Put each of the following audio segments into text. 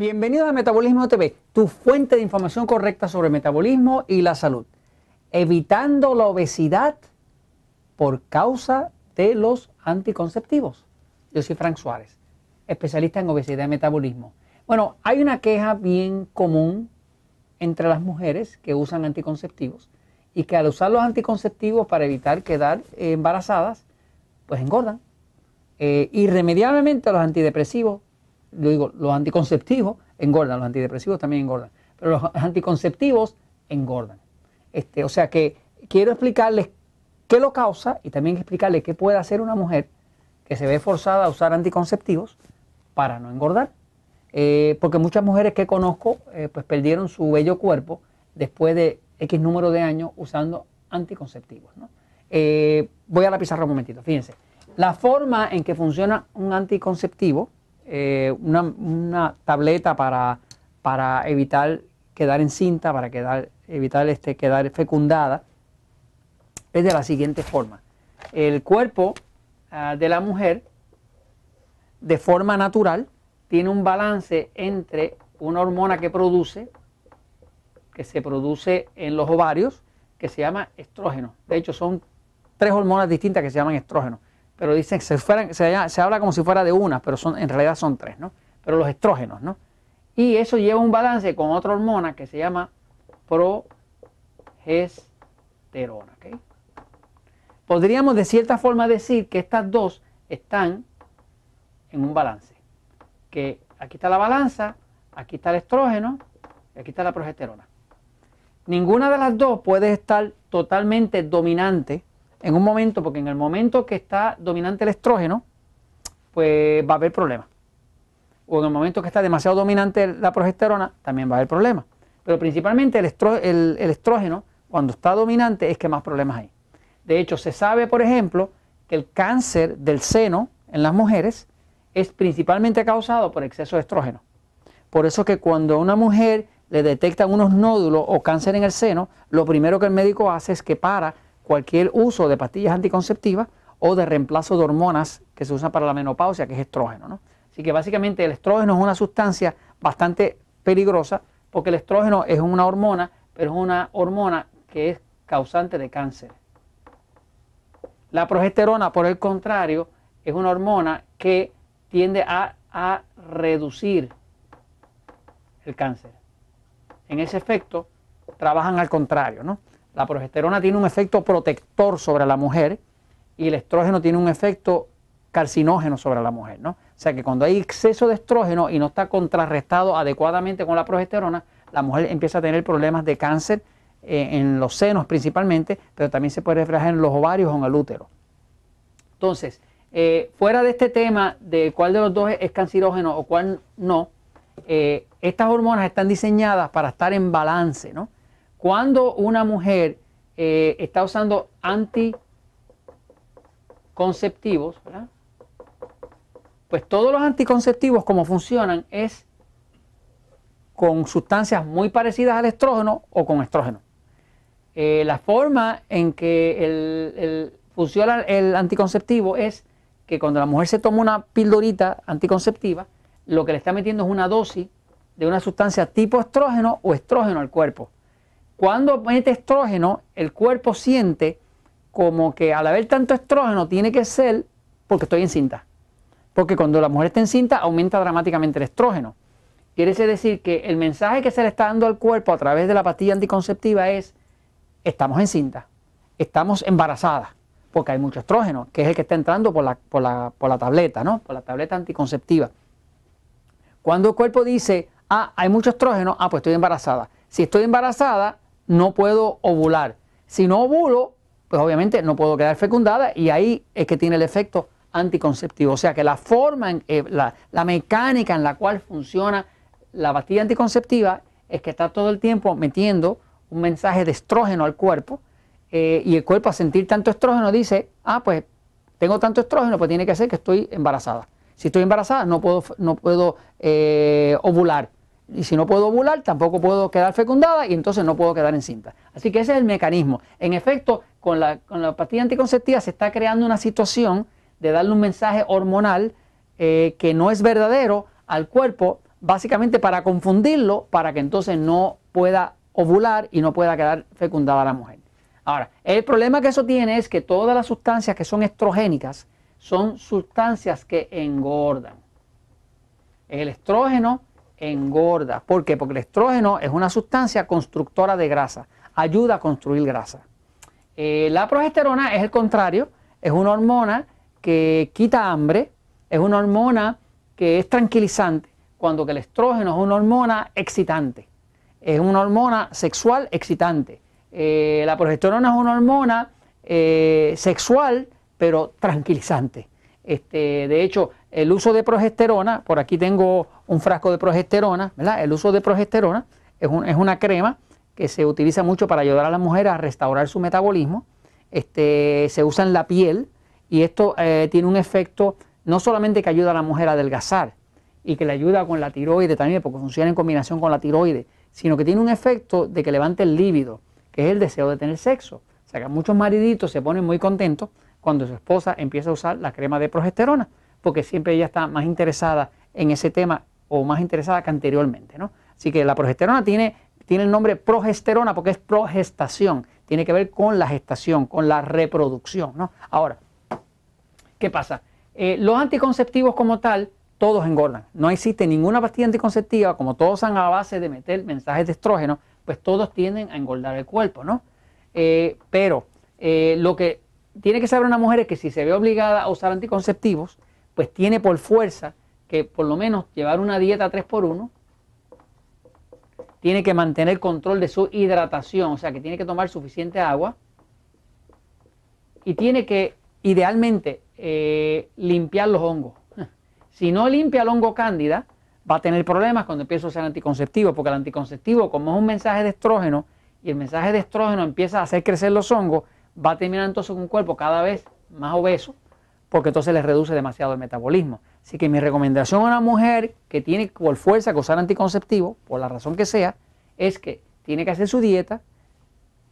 Bienvenido a Metabolismo TV, tu fuente de información correcta sobre metabolismo y la salud. Evitando la obesidad por causa de los anticonceptivos. Yo soy Frank Suárez, especialista en obesidad y metabolismo. Bueno, hay una queja bien común entre las mujeres que usan anticonceptivos y que al usar los anticonceptivos para evitar quedar embarazadas, pues engordan. Eh, irremediablemente los antidepresivos, lo digo, los anticonceptivos engordan, los antidepresivos también engordan, pero los anticonceptivos engordan. Este, o sea que quiero explicarles qué lo causa y también explicarles qué puede hacer una mujer que se ve forzada a usar anticonceptivos para no engordar. Eh, porque muchas mujeres que conozco eh, pues perdieron su bello cuerpo después de X número de años usando anticonceptivos. Eh, voy a la pizarra un momentito, fíjense. La forma en que funciona un anticonceptivo, una, tableta para, para evitar quedar encinta, para quedar, evitar este, quedar fecundada, es de la siguiente forma. El cuerpo ah, de la mujer, de forma natural, tiene un balance entre una hormona que produce, que se produce en los ovarios, que se llama estrógeno. De hecho, son tres hormonas distintas que se llaman estrógeno. Pero dicen que se, se, habla como si fuera de una, pero son, en realidad son tres, ¿no? Pero los estrógenos, ¿no? Y eso lleva un balance con otra hormona que se llama progesterona. Podríamos de cierta forma decir que estas dos están en un balance que aquí está la balanza, aquí está el estrógeno y aquí está la progesterona. Ninguna de las dos puede estar totalmente dominante en un momento, porque en el momento que está dominante el estrógeno, pues va a haber problemas. O en el momento que está demasiado dominante la progesterona, también va a haber problemas. Pero principalmente el, estrógeno, cuando está dominante, es que más problemas hay. De hecho, se sabe, por ejemplo, que el cáncer del seno en las mujeres es principalmente causado por exceso de estrógeno. Por eso que cuando a una mujer le detectan unos nódulos o cáncer en el seno, lo primero que el médico hace es que para cualquier uso de pastillas anticonceptivas o de reemplazo de hormonas que se usan para la menopausia, que es estrógeno. Así que básicamente el estrógeno es una sustancia bastante peligrosa porque el estrógeno es una hormona, pero es una hormona que es causante de cáncer. La progesterona, por el contrario, es una hormona que tiende a, reducir el cáncer. En ese efecto, trabajan al contrario, ¿no? La progesterona tiene un efecto protector sobre la mujer y el estrógeno tiene un efecto carcinógeno sobre la mujer, ¿no? O sea que cuando hay exceso de estrógeno y no está contrarrestado adecuadamente con la progesterona, la mujer empieza a tener problemas de cáncer eh, en los senos principalmente, pero también se puede reflejar en los ovarios o en el útero. Entonces, eh, fuera de este tema de cuál de los dos es cancerógeno o cuál no, eh, estas hormonas están diseñadas para estar en balance. ¿no? Cuando una mujer eh, está usando anticonceptivos, pues todos los anticonceptivos como funcionan es con sustancias muy parecidas al estrógeno o con estrógeno. la forma en que funciona el anticonceptivo es que cuando la mujer se toma una pildorita anticonceptiva, lo que le está metiendo es una dosis de una sustancia tipo estrógeno o estrógeno al cuerpo. Cuando mete estrógeno, el cuerpo siente como que al haber tanto estrógeno tiene que ser porque estoy encinta. Porque cuando la mujer está encinta aumenta dramáticamente el estrógeno. Quiere decir que el mensaje que se le está dando al cuerpo a través de la pastilla anticonceptiva es, estamos encinta, estamos embarazadas porque hay mucho estrógeno, que es el que está entrando por la, por la, tableta, ¿no? Por la tableta anticonceptiva. Cuando el cuerpo dice, ah, hay mucho estrógeno, ah, pues estoy embarazada. Si estoy embarazada, no puedo ovular. Si no ovulo, pues obviamente no puedo quedar fecundada y ahí es que tiene el efecto anticonceptivo. O sea que la forma, en, eh, la, mecánica en la cual funciona la pastilla anticonceptiva es que está todo el tiempo metiendo un mensaje de estrógeno al cuerpo eh, y el cuerpo a sentir tanto estrógeno dice, ah, pues tengo tanto estrógeno, pues tiene que ser que estoy embarazada. Si estoy embarazada no puedo, no puedo eh, ovular. Y si no puedo ovular, tampoco puedo quedar fecundada y entonces no puedo quedar encinta. Así que ese es el mecanismo. En efecto, con la, con la pastilla anticonceptiva se está creando una situación de darle un mensaje hormonal eh, que no es verdadero al cuerpo básicamente para confundirlo, para que entonces no pueda ovular y no pueda quedar fecundada la mujer. Ahora, el problema que eso tiene es que todas las sustancias que son estrogénicas son sustancias que engordan. El estrógeno engorda. ¿Por qué? Porque el estrógeno es una sustancia constructora de grasa, ayuda a construir grasa. Eh, la progesterona es el contrario, es una hormona que quita hambre, es una hormona que es tranquilizante, cuando que el estrógeno es una hormona excitante, es una hormona sexual excitante. Eh, la progesterona es una hormona eh, sexual, pero tranquilizante. Este, de hecho, el uso de progesterona, por aquí tengo un frasco de progesterona, ¿verdad? El uso de progesterona es, una crema que se utiliza mucho para ayudar a la mujer a restaurar su metabolismo. Este, se usa en la piel y esto eh, tiene un efecto no solamente que ayuda a la mujer a adelgazar y que le ayuda con la tiroide también, porque funciona en combinación con la tiroide, sino que tiene un efecto de que levante el líbido, que es el deseo de tener sexo. O sea que muchos mariditos se ponen muy contentos cuando su esposa empieza a usar la crema de progesterona, porque siempre ella está más interesada en ese tema o más interesada que anteriormente. ¿no? Así que la progesterona tiene, tiene el nombre progesterona porque es progestación, tiene que ver con la gestación, con la reproducción. ¿no? Ahora, ¿qué pasa? Eh, los anticonceptivos como tal, todos engordan. No existe ninguna pastilla anticonceptiva, como todos son a base de meter mensajes de estrógeno, pues todos tienden a engordar el cuerpo, ¿no? Eh, pero eh, lo que tiene que saber una mujer que si se ve obligada a usar anticonceptivos, pues tiene por fuerza que por lo menos llevar una dieta 3x1, tiene que mantener control de su hidratación, o sea que tiene que tomar suficiente agua y tiene que idealmente eh, limpiar los hongos. Si no limpia el hongo cándida, va a tener problemas cuando empieza a usar anticonceptivo, porque el anticonceptivo, como es un mensaje de estrógeno, y el mensaje de estrógeno empieza a hacer crecer los hongos, va a terminar entonces con un cuerpo cada vez más obeso, porque entonces le reduce demasiado el metabolismo. Así que mi recomendación a una mujer que tiene por fuerza que usar anticonceptivo, por la razón que sea, es que tiene que hacer su dieta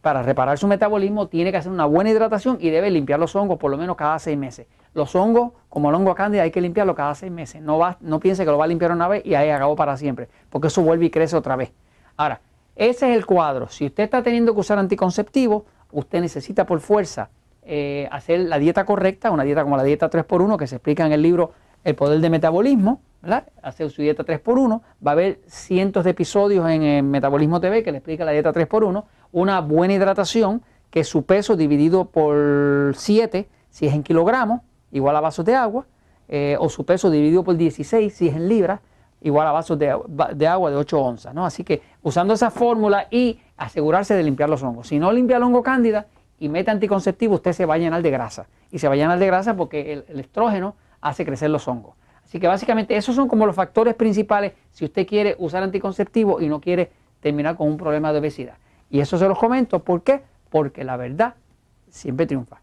para reparar su metabolismo, tiene que hacer una buena hidratación y debe limpiar los hongos por lo menos cada seis meses. Los hongos, como el hongo cándida, hay que limpiarlo cada seis meses. No, va, no piense que lo va a limpiar una vez y ahí acabó para siempre, porque eso vuelve y crece otra vez. Ahora, ese es el cuadro. Si usted está teniendo que usar anticonceptivo, usted necesita por fuerza eh, hacer la dieta correcta, una dieta como la dieta 3x1 que se explica en el libro El Poder del Metabolismo, ¿verdad? Hacer su dieta 3x1, va a haber cientos de episodios en el Metabolismo TV que le explica la dieta 3x1, una buena hidratación, que su peso dividido por 7, si es en kilogramos, igual a vasos de agua, eh, o su peso dividido por 16, si es en libras, igual a vasos de, agua de 8 onzas, ¿no? Así que usando esa fórmula y asegurarse de limpiar los hongos. Si no limpia el hongo cándida y mete anticonceptivo, usted se va a llenar de grasa. Y se va a llenar de grasa porque el, estrógeno hace crecer los hongos. Así que básicamente esos son como los factores principales si usted quiere usar anticonceptivo y no quiere terminar con un problema de obesidad. Y eso se los comento, ¿por qué? Porque la verdad siempre triunfa.